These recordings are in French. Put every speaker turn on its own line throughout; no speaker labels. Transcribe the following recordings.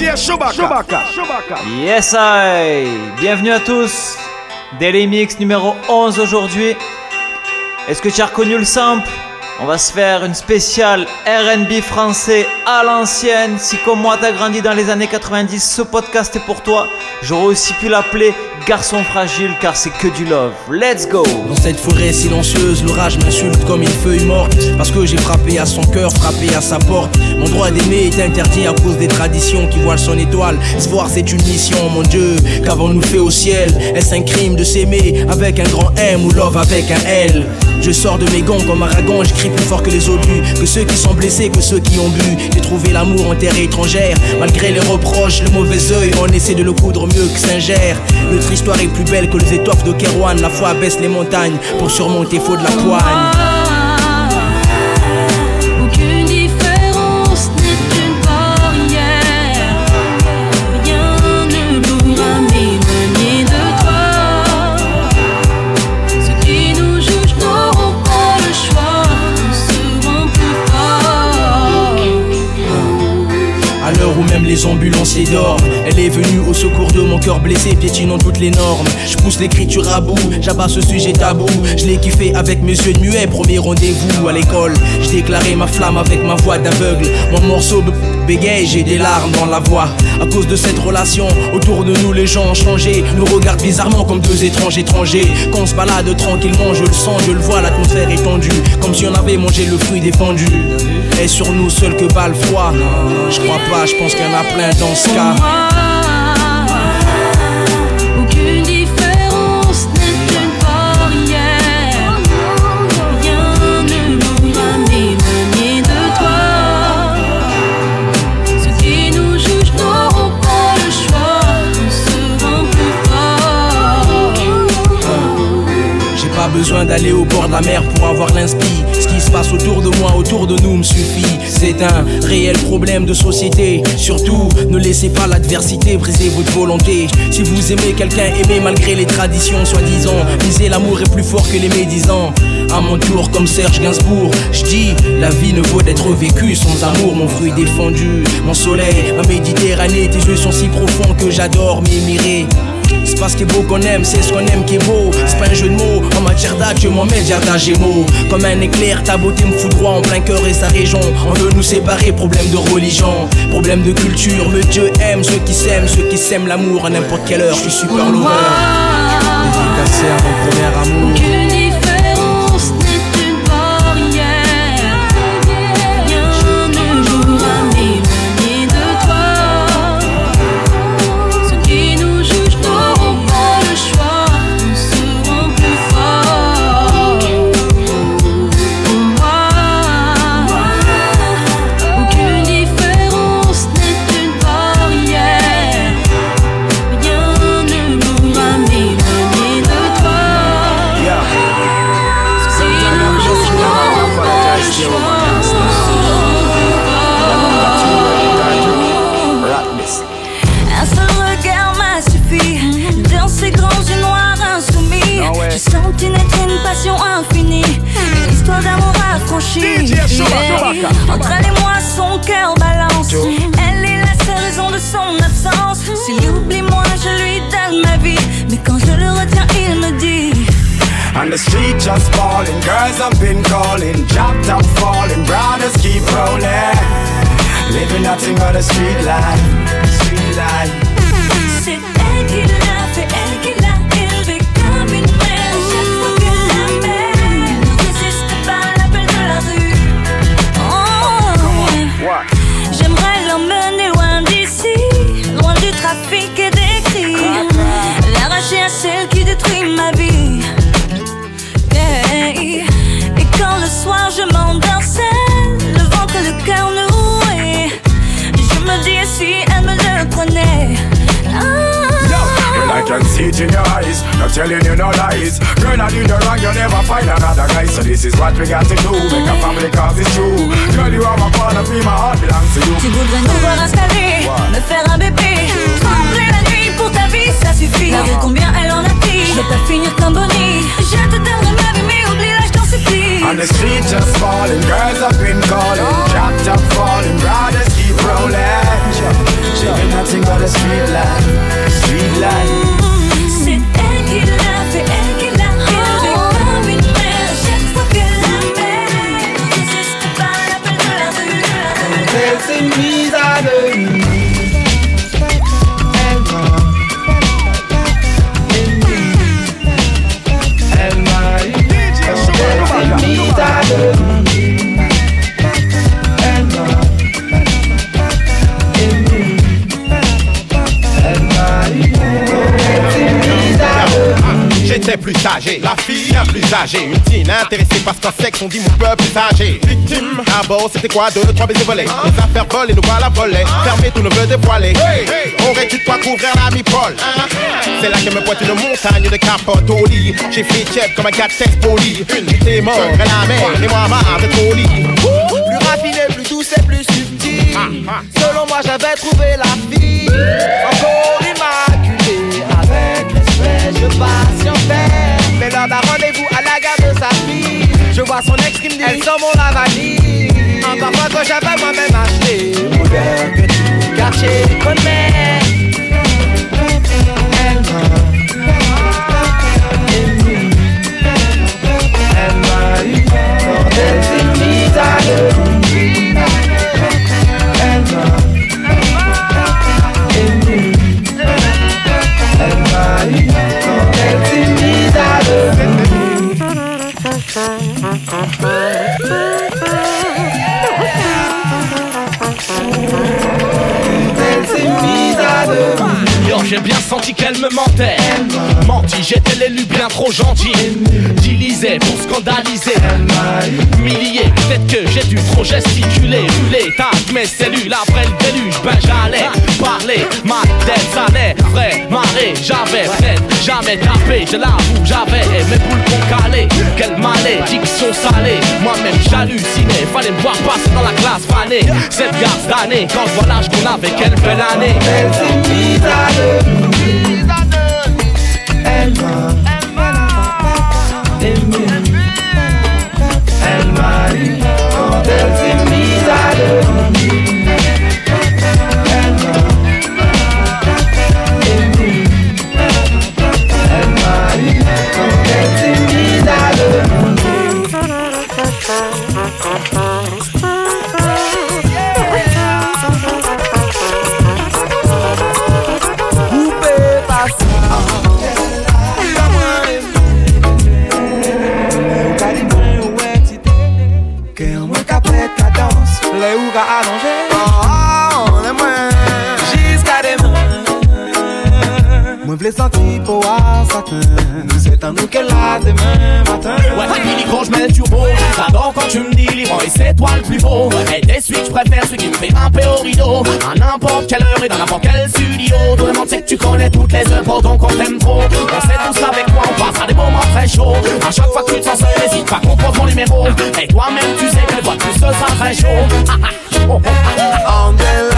DJ Chewbacca.
Yes I. Bienvenue à tous. Daily Mix numéro 11 aujourd'hui. Est-ce que tu as reconnu le sample? On va se faire une spéciale RB français à l'ancienne. Si comme moi t'as grandi dans les années 90, ce podcast est pour toi. J'aurais aussi pu l'appeler Garçon fragile car c'est que du love. Let's go
Dans cette forêt silencieuse, l'orage m'insulte comme une feuille morte. Parce que j'ai frappé à son cœur, frappé à sa porte. Mon droit d'aimer est interdit à cause des traditions qui voilent son étoile. Se voir, c'est une mission, mon Dieu. Qu'avons-nous fait au ciel? Est-ce un crime de s'aimer avec un grand M ou love avec un L? Je sors de mes gonds comme Aragon, je crie plus fort que les obus, que ceux qui sont blessés, que ceux qui ont bu. J'ai trouvé l'amour en terre étrangère, malgré les reproches, le mauvais œil, on essaie de le coudre mieux que Saint-Ger. Notre histoire est plus belle que les étoffes de Kerouan, la foi baisse les montagnes pour surmonter faut de la poigne. Isidore est venue au secours de mon cœur blessé, piétinant toutes les normes. Je pousse l'écriture à bout, j'abats ce sujet tabou. Je l'ai kiffé avec mes yeux de muet, premier rendez-vous à l'école. J'ai déclaré ma flamme avec ma voix d'aveugle. Mon morceau de bégaye, j'ai des larmes dans la voix. À cause de cette relation, autour de nous les gens ont changé. Nous regardent bizarrement comme deux étranges étrangers. Quand on se balade tranquillement, je le sens, je le vois, l'atmosphère est tendue. Comme si on avait mangé le fruit défendu. Et sur nous seul que bat le froid. Je crois pas, je pense qu'il y en a plein dans ce cas. Besoin d'aller au bord de la mer pour avoir l'inspi. Ce qui se passe autour de moi, autour de nous me suffit. C'est un réel problème de société. Surtout, ne laissez pas l'adversité briser votre volonté. Si vous aimez quelqu'un, aimez malgré les traditions soi-disant. Lisez l'amour est plus fort que les médisants. À mon tour, comme Serge Gainsbourg, je dis la vie ne vaut d'être vécue sans amour. Mon fruit défendu, mon soleil, ma Méditerranée. Tes yeux sont si profonds que j'adore m'émirer. C'est pas ce qui est beau qu'on aime, c'est ce qu'on aime qui est beau. C'est pas un jeu de mots, en matière d'acte, je m'en mets jardin gémeaux. Comme un éclair, ta beauté me fout droit en plein cœur et sa région. On veut nous séparer, problème de religion, problème de culture. Mais Dieu aime ceux qui s'aiment, ceux qui s'aiment l'amour à n'importe quelle heure. Je suis super lover. Dédicacé à mon premier amour.
This is what we got to do, make a family cause it's true. Girl, you are my corner, be my heart belongs to you.
Tu voudrais nous voir installés, me faire un bébé. Hmm. Trembler la nuit pour ta vie, ça suffit. La combien elle en a dit, je vais pas finir comme Bonnie. Je te donnerai ma vie, mais oublie la t'en supplie
On the street just falling, girls have been calling. Oh. Chopped up falling, brothers keep rolling.
She nothing but a street life, street life. On dit mon peuple plus âgé. Victime, ah bon, c'était quoi deux, trois baisers volés Les affaires volent et nous voilà volés. Fermé, tout ne veut dévoiler. Aurais-tu de quoi couvrir la mi-pole C'est là que me pointe une montagne de capote au lit. J'ai fait chef comme un 4 poli. Une t'es mort, et la mer, et moi marre de colis.
Plus raffiné, plus douce et plus subtil. Selon moi, j'avais trouvé la fille. Encore immaculée, avec respect, je patientais. Mais l'heure d'un rendez-vous vois son ex qui me dit mon lavanie. Un parfois que j'avais moi-même acheté. Modèle que.
J'ai bien senti qu'elle me mentait. Menti, j'étais l'élu bien trop gentil. Dilisé pour scandaliser. Milliers, peut-être que j'ai dû trop gesticuler. Ruler, tac, mes cellules après le déluge. Ben j'allais parler, ma tête salait. Vrai, marée, j'avais peut-être jamais tapé. Je l'avoue, j'avais mes boules qu'on calait. Quelle malédiction salée. Moi-même j'hallucinais. Fallait me voir passer dans la classe fanée. Cette garce d'année, quand je vois l'âge qu'on avait, quelle belle année.
Elle s'est Pour un satin. C'est à nous qu'elle a demain matin.
Ouais, quand je mets le turbo. J'adore quand tu me dis libre et c'est toi le plus beau. Et des suites, je préfère celui qui me fait grimper au rideau. À n'importe quelle heure et dans n'importe quel studio. Tout le monde sait que tu connais toutes les œuvres donc on t'aime trop. On sait tous avec moi, on passera des moments très chauds. À chaque fois que tu te sens seul, n'hésite pas qu'on prend mon numéro. Et toi-même tu sais que le voix de plus ce sera très chaud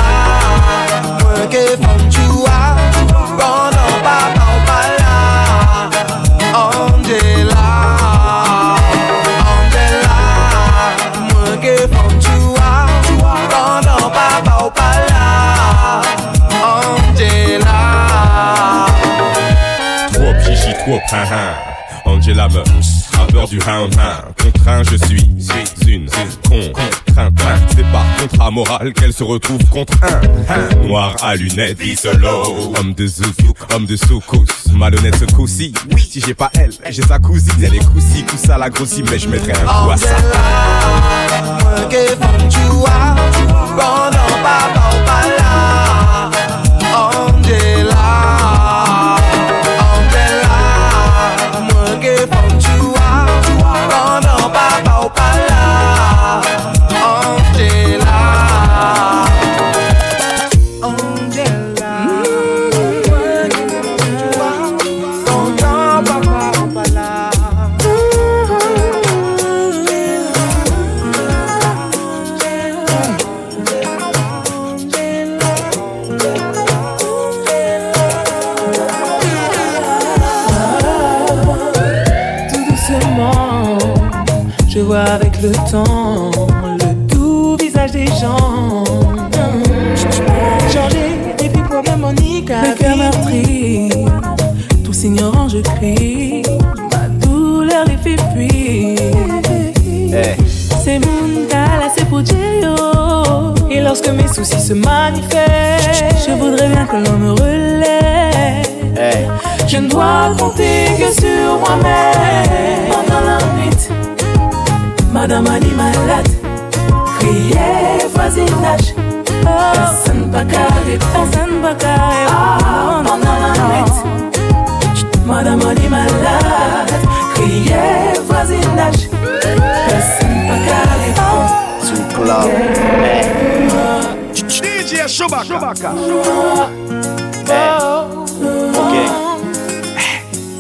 hein hein. Angela me rappeur du hound hound. Contraint, je suis, suis une contrainte. C'est par contrat moral qu'elle se retrouve contre un. Noir à lunettes, solo. Homme de zouzou, homme de soukous. Malhonnête ce coup-ci. Oui, si j'ai pas elle, j'ai sa cousine. Elle est coussi, coussa la grossie, mais je mettrai un coup à ça.
que
l'on relève. Eh. Je ne dois compter que sur moi-même. Pendant la nuit, Madame a dit malade. Criez voisinage. Ah, oh. Personne pas carré. Personne pas carré. Pendant la nuit, Madame a dit malade.
Criez voisinage. Personne pas carré. Tout clair.
DJ Chewbacca.
Ok.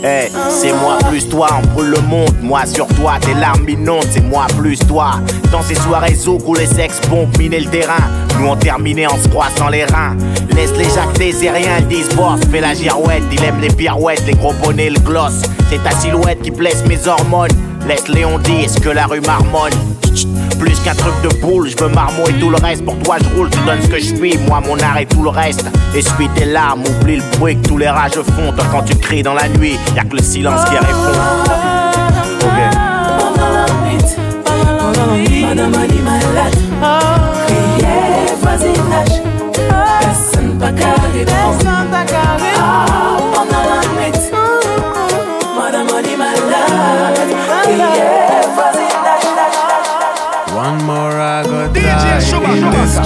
Hey, c'est moi plus toi, on brûle le monde. Moi sur toi, tes larmes inondent, c'est moi plus toi. Dans ces soirées zouk où les sex pompent miner le terrain. Nous on terminait en se croissant les reins. Laisse les jacques des rien, ils disent boss. Fais la girouette, il aime les pirouettes, les gros bonnets, le gloss. C'est ta silhouette qui blesse mes hormones. Laisse Léon dire ce que la rue marmonne? Plus qu'un truc de boule, je veux marmot et tout le reste. Pour toi, je roule, tu donnes ce que je suis. Moi, mon art et tout le reste. Essuie tes larmes, oublie le bruit que tous les rages font. Toi, quand tu cries dans la nuit, y'a que le silence qui répond. Ok.
Madame Ali malade Crier voisinage Personne pas carré Personne pas carré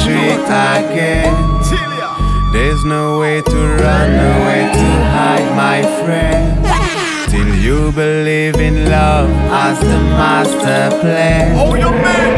in again. There's no way to run, no way to hide, my friend. Till you believe in love as the master plan.
Oh.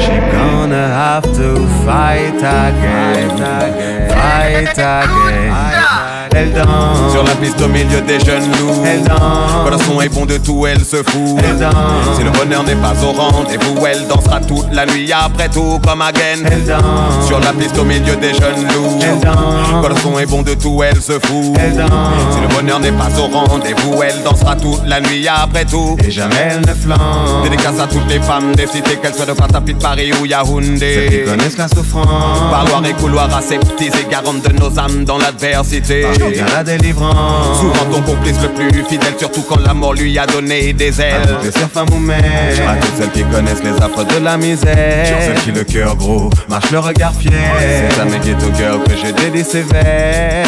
She gonna have to fight again, fight again, fight again. Elle danse.
Sur la piste au milieu des jeunes loups.
Elle danse.
Quand le son est bon de tout elle se fout.
Elle danse.
Si le bonheur n'est pas au rendez-vous Elle dansera toute la nuit. Après tout comme again.
Elle danse.
Sur la piste au milieu des jeunes loups.
Elle danse.
Quand le son est bon de tout elle se fout.
Elle danse.
Si le bonheur n'est pas au rendez-vous Elle dansera toute la nuit. Après tout.
Et jamais elle ne flanque
Dédicace à toutes les femmes des cités Qu'elles soient de Patapit, Paris ou
Celles qui
Yaoundé
connaissent la souffrance.
Parloir et couloir aseptisés Garantes de nos âmes dans l'adversité
La délivrance.
Souvent ton complice le plus fidèle, surtout quand la mort lui a donné des
À
ailes.
toutes les ou mères À toutes celles qui connaissent les affres de la misère. Celles qui le cœur gros marche le regard fier. C'est à mes ghetto girls que je dédie ces vers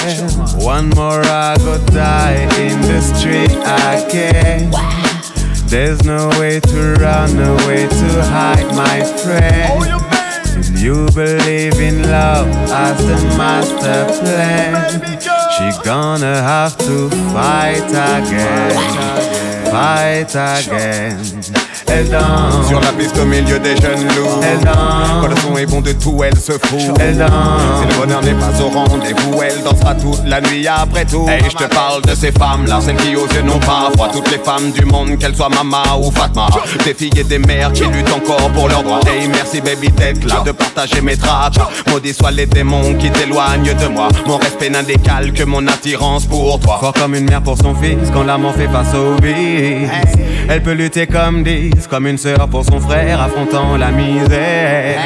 One more I go die in the street again. There's no way to run, no way to hide my friend. Till you believe in love as the master plan She gonna have to fight again, fight again. Elle danse
Sur la piste au milieu des jeunes loups.
Elle danse
Quand le son est bon de tout, elle se fout.
Elle danse
Si le bonheur n'est pas au rendez-vous, elle dansera toute la nuit après tout. Et je te parle de ces femmes-là, celles qui osent non pas froid. Toutes les femmes du monde, qu'elles soient Mama ou Fatma. Des filles et des mères qui luttent encore pour leurs droits. Et merci baby d'être là, de partager mes tracks. Maudits soient les démons qui t'éloignent de moi. Mon respect n'a d'égal que mon attirance pour toi.
Fort comme une mère pour son fils, quand l'amour fait face au vice. Elle peut lutter comme comme une sœur pour son frère, affrontant la misère.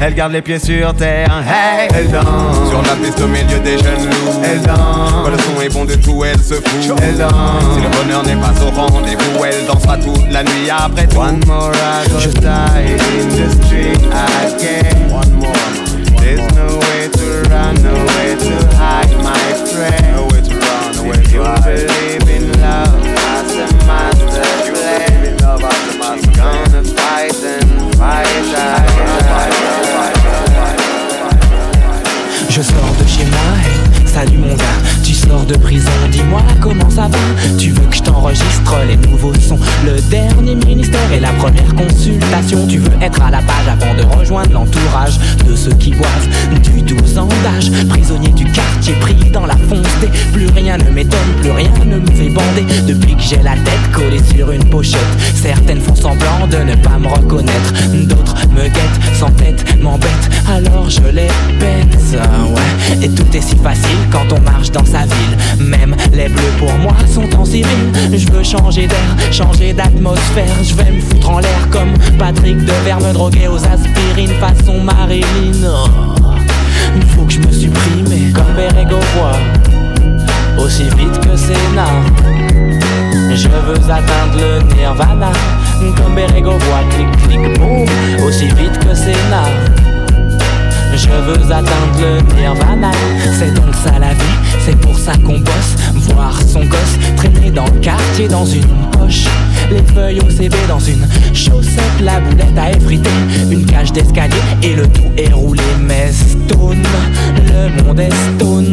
Elle garde les pieds sur terre, hey. elle danse.
Sur la piste au milieu des jeunes loups.
Elle danse.
Quand le son est bon de tout, elle se fout.
Elle danse.
Si le bonheur n'est pas au rendez-vous, elle dansera toute la nuit après tout.
One more I go die in the street again. One more. There's no way to run, no way to hide, my friend. No way to run, no way to hide.
De prison, dis-moi comment ça va. Tu veux que je t'enregistre les nouveaux sons, le dernier ministère et la première consultation. Tu veux être à la page avant de rejoindre l'entourage de ceux qui boivent du 12 ans d'âge. Prisonnier du quartier, pris dans la foncée. Plus rien ne m'étonne, plus rien ne me fait bander. Depuis que j'ai la tête collée sur une pochette, certaines font semblant de ne pas me reconnaître. D'autres me guettent, sans tête, m'embêtent. Alors je les pète, ouais. Et tout est si facile quand on marche dans sa ville. Même les bleus pour moi sont en civil. Je veux changer d'air, changer d'atmosphère. Je vais me foutre en l'air comme Patrick Devers, me droguer aux aspirines façon Marilyn. Oh, Il faut que je me supprime comme Berego voit. Aussi vite que Sénat. Je veux atteindre le nirvana Comme Berego voit clic clic boum Aussi vite que Sénat je veux atteindre le nirvana. C'est donc ça la vie, c'est pour ça qu'on bosse. Voir son gosse traîner dans le quartier dans une poche. Les feuilles au CV dans une chaussette La boulette à effriter, une cage d'escalier Et le tout est roulé. Mais stone Le monde est stone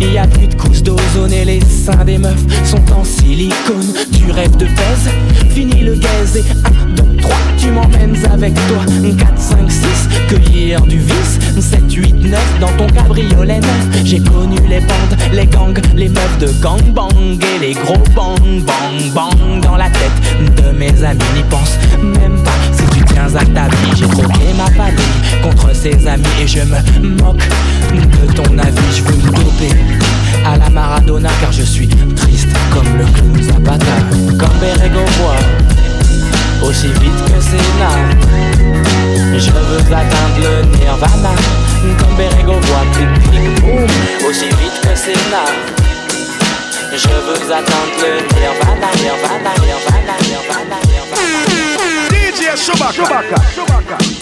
il y a plus de couches d'ozone et les seins des meufs sont en silicone. Tu rêves de pèse, fini le gaz et 1, 2, 3, tu m'emmènes avec toi. 4, 5, 6, cueillir du vice. 7, 8, 9, dans ton cabriolet neuf. J'ai connu les bandes, les gangs, les meufs de gangbang et les gros bang bang bang dans la tête de mes amis. N'y pense même pas tiens à ta vie. J'ai troqué ma famille contre ses amis et je me moque de ton avis. Je veux me doper à la Maradona car je suis triste comme le clown Zapata. Comme Berego aussi vite que Sénat. Je veux atteindre le Nirvana comme Berego voit clic clic aussi vite que Sénat. Je veux atteindre le Nirvana, Nirvana, Nirvana, Nirvana, Nirvana.
DJ Chewbacca.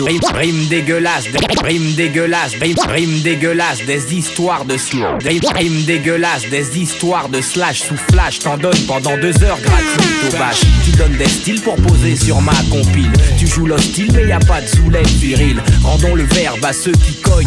Rime, rime dégueulasse, des- rime dégueulasse, rime, rime dégueulasse, des histoires de slash. Rime, rime dégueulasse, des histoires de slash sous flash. T'en donnes pendant deux heures gratuites au bâche. Tu donnes des styles pour poser sur ma compile. Tu joues l'hostile, mais y a pas de zoulette viril. Rendons le verbe à ceux qui cognent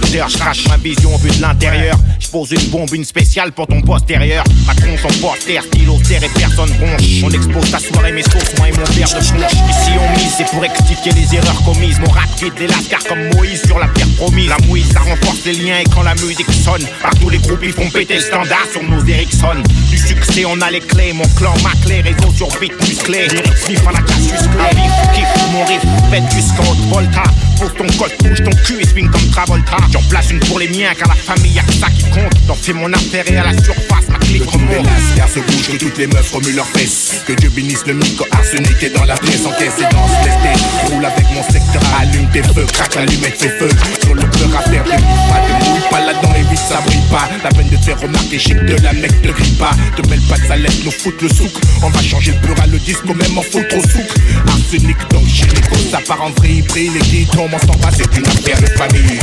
secteur, je crache ma vision vue de l'intérieur. Je pose une bombe, une spéciale pour ton postérieur. Macron son poster, stylo serre et personne bronche. On expose ta soirée, mes sauces, moi et mon père de punch. Ici on mise, c'est pour rectifier les erreurs commises. Mon rap quitte les lascars comme Moïse sur la pierre promise. La mouise, ça renforce les liens et quand la musique sonne. Partout les groupes ils font péter le standard sur nos Ericsson. Du succès, on a les clés. Mon clan, ma clé, réseau sur beat musclé. Vif à la casse. Riff, kiff, mon riff, faites jusqu'en haute volta. Pose ton col, bouge ton cul et swing comme Travolta. J'en place une pour les miens car la famille y'a que ça qui compte. J'en fais mon affaire et à la surface ma clique remonte.
lascars se bougent, que toutes les meufs remuent leurs fesses. Que Dieu bénisse le micro arsenic est dans la pièce, encaisse et danse, laisse tes Roule avec mon secteur, allume tes feux, craque l'allumette, fais feu. Sur le peur à faire, te pas, te mouille pas là-dedans, les vies ça brille pas. La peine de te faire remarquer, chic de la mec, te grille pas. Te mêle pas de salette, nous foutre le souk. On va changer le peur à le disco, même en foutre au souk. Arsenic, donc chimico, ça part en vrille, brille, les tombent, on s'en va, c'est une affaire de famille.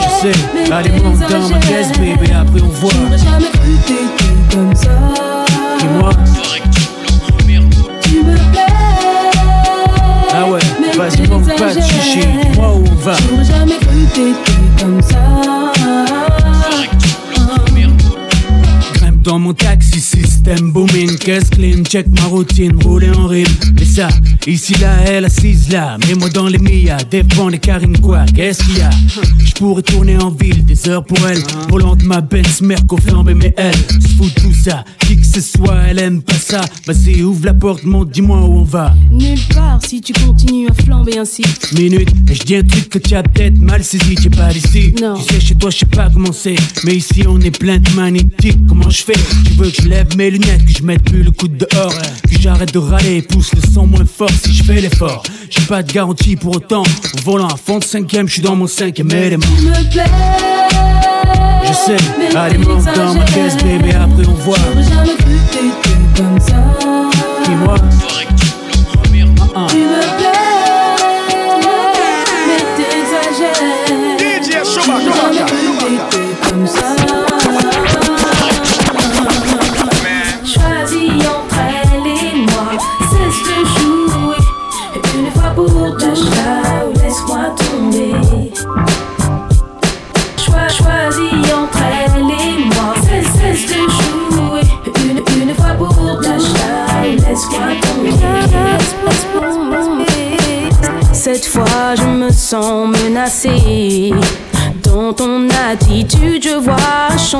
Je sais, allez monte dans ma caisse, baby, après on voit.
J'aurais jamais cru t'étais comme ça.
taxi system booming caisse clean, check ma routine, rouler en rime. Mais ça, ici là, elle assise là, mets-moi dans les Mia, défends les carines quoi, qu'est-ce qu'il y a? Je pourrais tourner en ville, des heures pour elle, volant de ma Benz, merco flambé, mais elle se fout de tout ça, qui que ce soit, elle aime pas ça. Vas-y, ouvre la porte, monte, dis-moi où on va.
Nulle part si tu continues à flamber ainsi.
Minute, et je dis un truc que tu as peut-être mal saisi, t'es pas d'ici.
Non.
Tu sais, chez toi, je sais pas comment c'est. Mais ici, on est plein de magnétiques. Comment je fais? Tu veux que je lève mes lunettes, que je mette plus le coup de dehors, que j'arrête de râler, pousse le son moins fort si je fais l'effort. J'ai pas de garantie pour autant. Au volant à fond de cinquième, je suis dans mon cinquième élément.
Me plais.
Je sais, allez, monte dans ma caisse, baby, après on voit.
J'aurais jamais cru t'étais comme ça.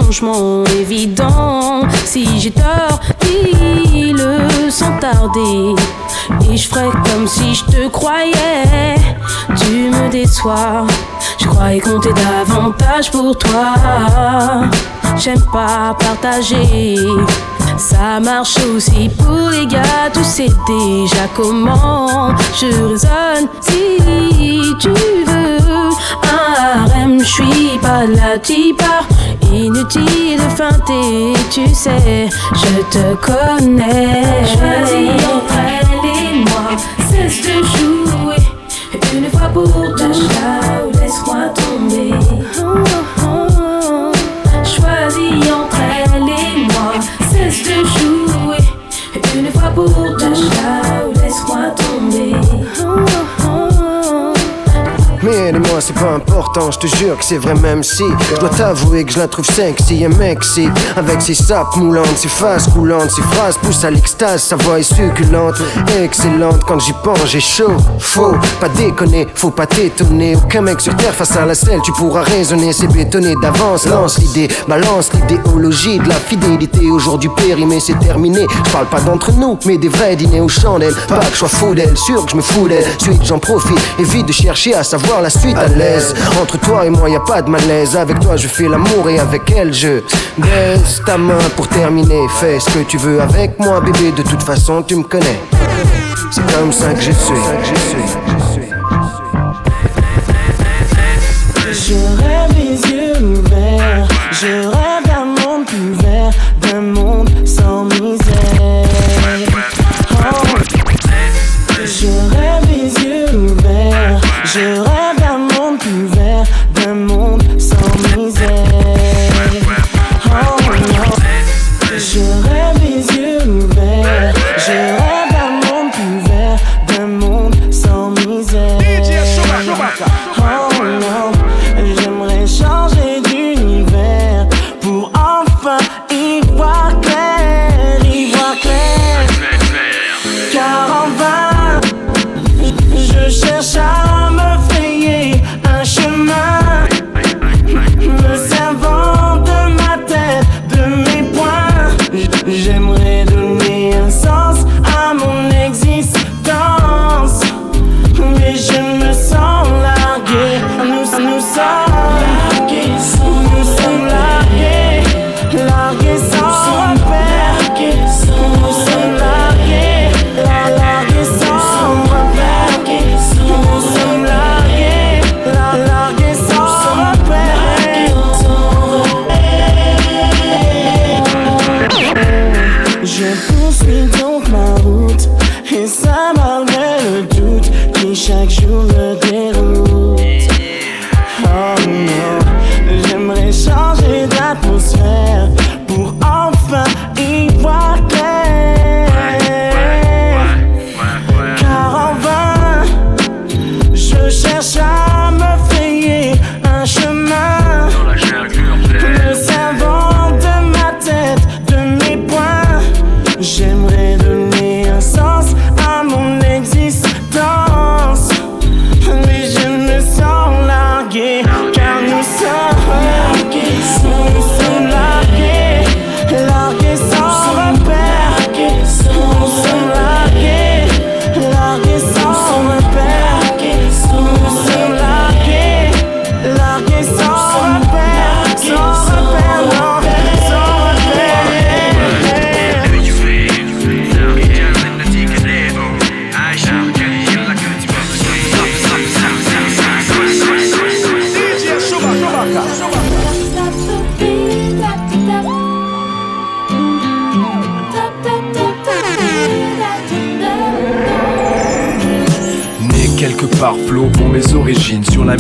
Changement évident. Si j'ai tort, dis-le sans tarder. Et je ferai comme si je te croyais. Tu me déçois. Je croyais compter davantage pour toi. J'aime pas partager. Ça marche aussi pour les gars, tu sais déjà comment je raisonne. Si tu veux un harem, je suis pas la type Inutile de feinter, tu sais, je te connais. Choisis entre elle et moi, cesse de jouer. Une fois pour ou laisse-moi tomber. Choisis pour te ou laisse-moi tomber.
C'est pas important, je te jure que c'est vrai même si Je dois t'avouer que je la trouve sexy et mexy Avec ses sapes moulantes, ses faces coulantes Ses phrases poussent à l'extase, sa voix est succulente Excellente, quand j'y pense j'ai chaud Faux, pas déconner, faut pas t'étonner. Aucun mec sur terre face à la selle Tu pourras raisonner, c'est bétonné d'avance. Lance l'idée, balance l'idéologie de la fidélité. Aujourd'hui périmé, c'est terminé. Je parle pas d'entre nous, mais des vrais dîners aux chandelles. Pas que je sois fou d'elle, sûr que je me fous d'elle. Suite j'en profite, évite de chercher à savoir la suite. À Entre toi et moi, y a pas de malaise. Avec toi, je fais l'amour et avec elle, je baisse ta main pour terminer. Fais ce que tu veux avec moi, bébé. De toute façon, tu me connais. C'est comme ça que je suis.
Je rêve les yeux ouverts. Je rêve d'un monde plus vert, je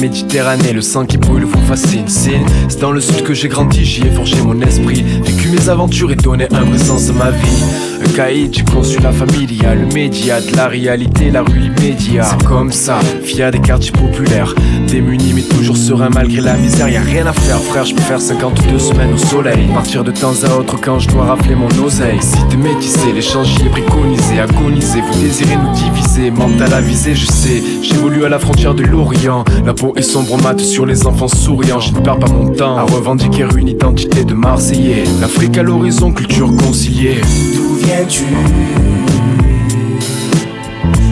Méditerranée, le sang qui brûle vous fascine. C'est dans le sud que j'ai grandi, j'y ai forgé mon esprit. Vécu mes aventures et donné un vrai sens à ma vie Un caïd, j'ai conçu la familia Le média de la réalité, la rue immédiat C'est comme ça, fier des quartiers populaires Démuni mais toujours serein malgré la misère Y'a rien à faire. Frère, je peux faire 52 semaines au soleil. Partir de temps à autre quand je dois rafler mon oseille. Si t'es métissé, l'échange y est préconisé Agonisé, vous désirez nous diviser Mental à viser, je sais. J'évolue à la frontière de l'Orient. La peau est sombre mat sur les enfants souriants. Je ne perds pas mon temps à revendiquer une identité de Marseillais. L'Afrique à l'horizon, culture conciliée.
D'où mais tu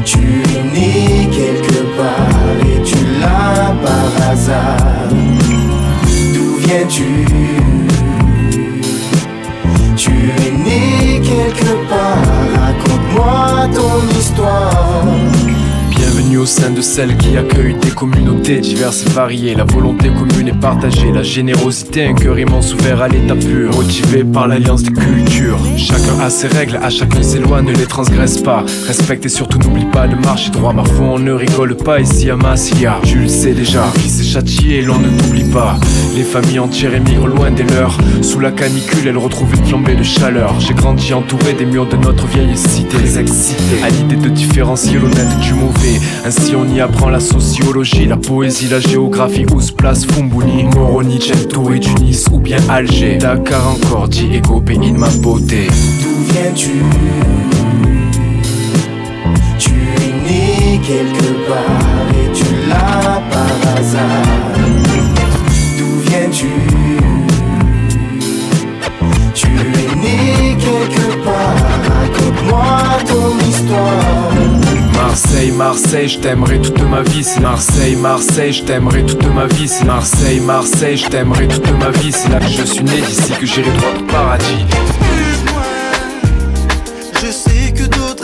tu es né quelque part et tu l'as par hasard. D'où viens-tu? Tu es né quelque part, raconte-moi ton histoire
au sein de celles qui accueillent des communautés diverses et variées. La volonté commune est partagée, la générosité, un cœur immense ouvert à l'état pur, motivé par l'alliance des cultures. Chacun a ses règles, à chacun ses lois, ne les transgresse pas. Respecte et surtout n'oublie pas de marcher droit. Ma foi, on ne rigole pas ici à Massilia. Tu le sais déjà, fils est châtié, l'on ne t'oublie pas. Les familles entières émigrent loin des leurs. Sous la canicule, elles retrouvent une flambée de chaleur. J'ai grandi entouré des murs de notre vieille cité. excité à l'idée de différencier l'honnête du mauvais. Ainsi, on y apprend la sociologie, la poésie, la géographie. Où se place Fumbuni, Moroni, Gento et Tunis, ou bien Alger? Dakar encore, Diego, de ma beauté.
D'où viens-tu? Tu es né quelque part et tu l'as par hasard. D'où viens-tu? Tu es né quelque part, raconte-moi ton histoire.
Marseille, Marseille, je t'aimerai toute ma vie. Marseille, Marseille, je t'aimerai toute ma vie. Marseille, Marseille, je t'aimerai toute ma vie. C'est là que je suis né, d'ici que j'irai droit au paradis.
Je sais que d'autres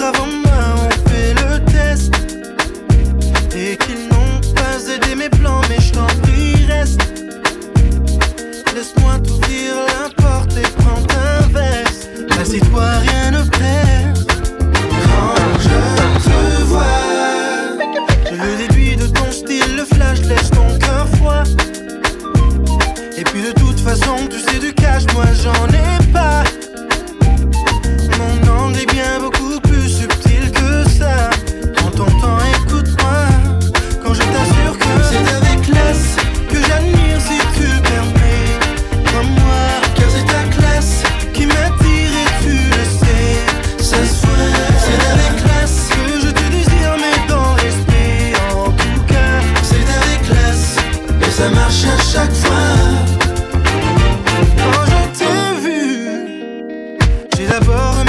J'ai d'abord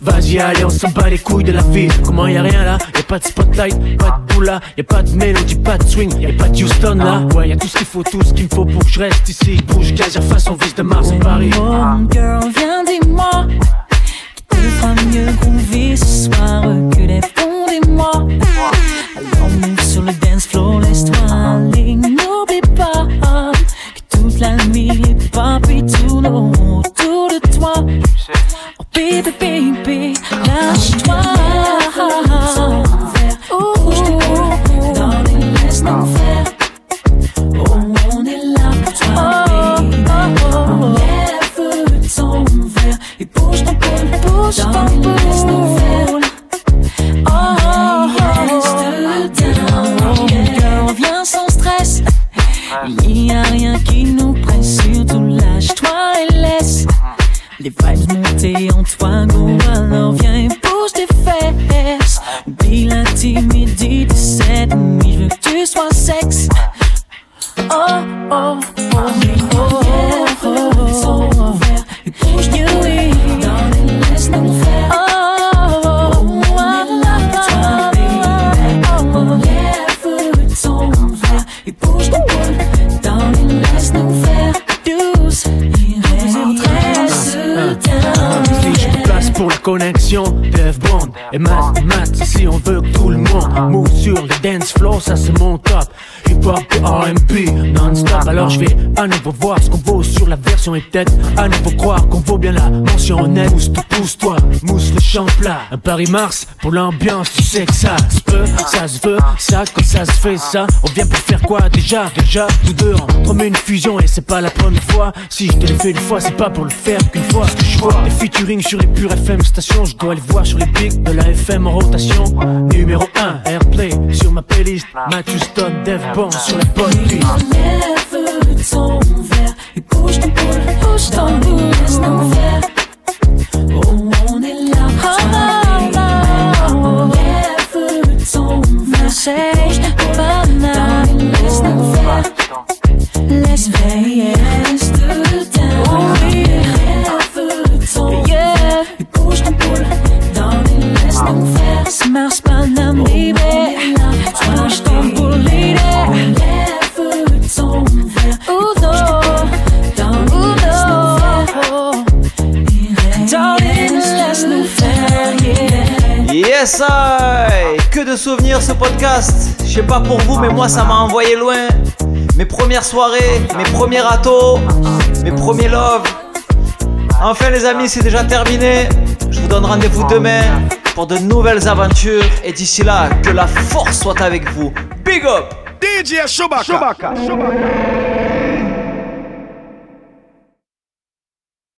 Vas-y allez on s'en bat les couilles de la vie. Comment y a rien là, y'a pas de spotlight, pas de boula Y'a pas de mélodie, pas de swing, y'a pas de Houston là. Ouais y'a tout ce qu'il faut, tout ce qu'il me faut pour que je reste ici. Bouge, gaz, façon vise de Mars et Paris.
Home girl, viens dis-moi. Qui te fera mieux groover ce soir que les fonds
connexion, Dev Bond et Matt, Matt, si on veut que tout le monde move sur le dance floor, ça c'est mon top. Hip hop et R&B alors je vais à nouveau voir ce qu'on vaut sur la version et peut-être à nouveau croire qu'on vaut bien la mention honnête. Pousse pousse-toi, mousse le champ plat. Un Paris-Mars pour l'ambiance, tu sais que ça se peut, ça se veut, ça quand ça se fait ça. On vient pour faire quoi déjà, déjà, tous deux entre une fusion et c'est pas la première fois. Si je te l'ai fait une fois, c'est pas pour le faire qu'une fois. Ce que je vois, des featuring sur les pures FM stations, je dois les voir sur les pics de la FM en rotation. Numéro 1, Airplay sur ma playlist. Matthew Stone, Dev Bond sur la bonne piste.
Ton verre et bouge ton boule. Bouge ton
podcast. Je sais pas pour vous, mais moi ça m'a envoyé loin. Mes premières soirées, mes premiers râteaux, mes premiers love. Enfin les amis, c'est déjà terminé. Je vous donne rendez-vous demain pour de nouvelles aventures. Et d'ici là, que la force soit avec vous. Big up
DJ Chewbacca.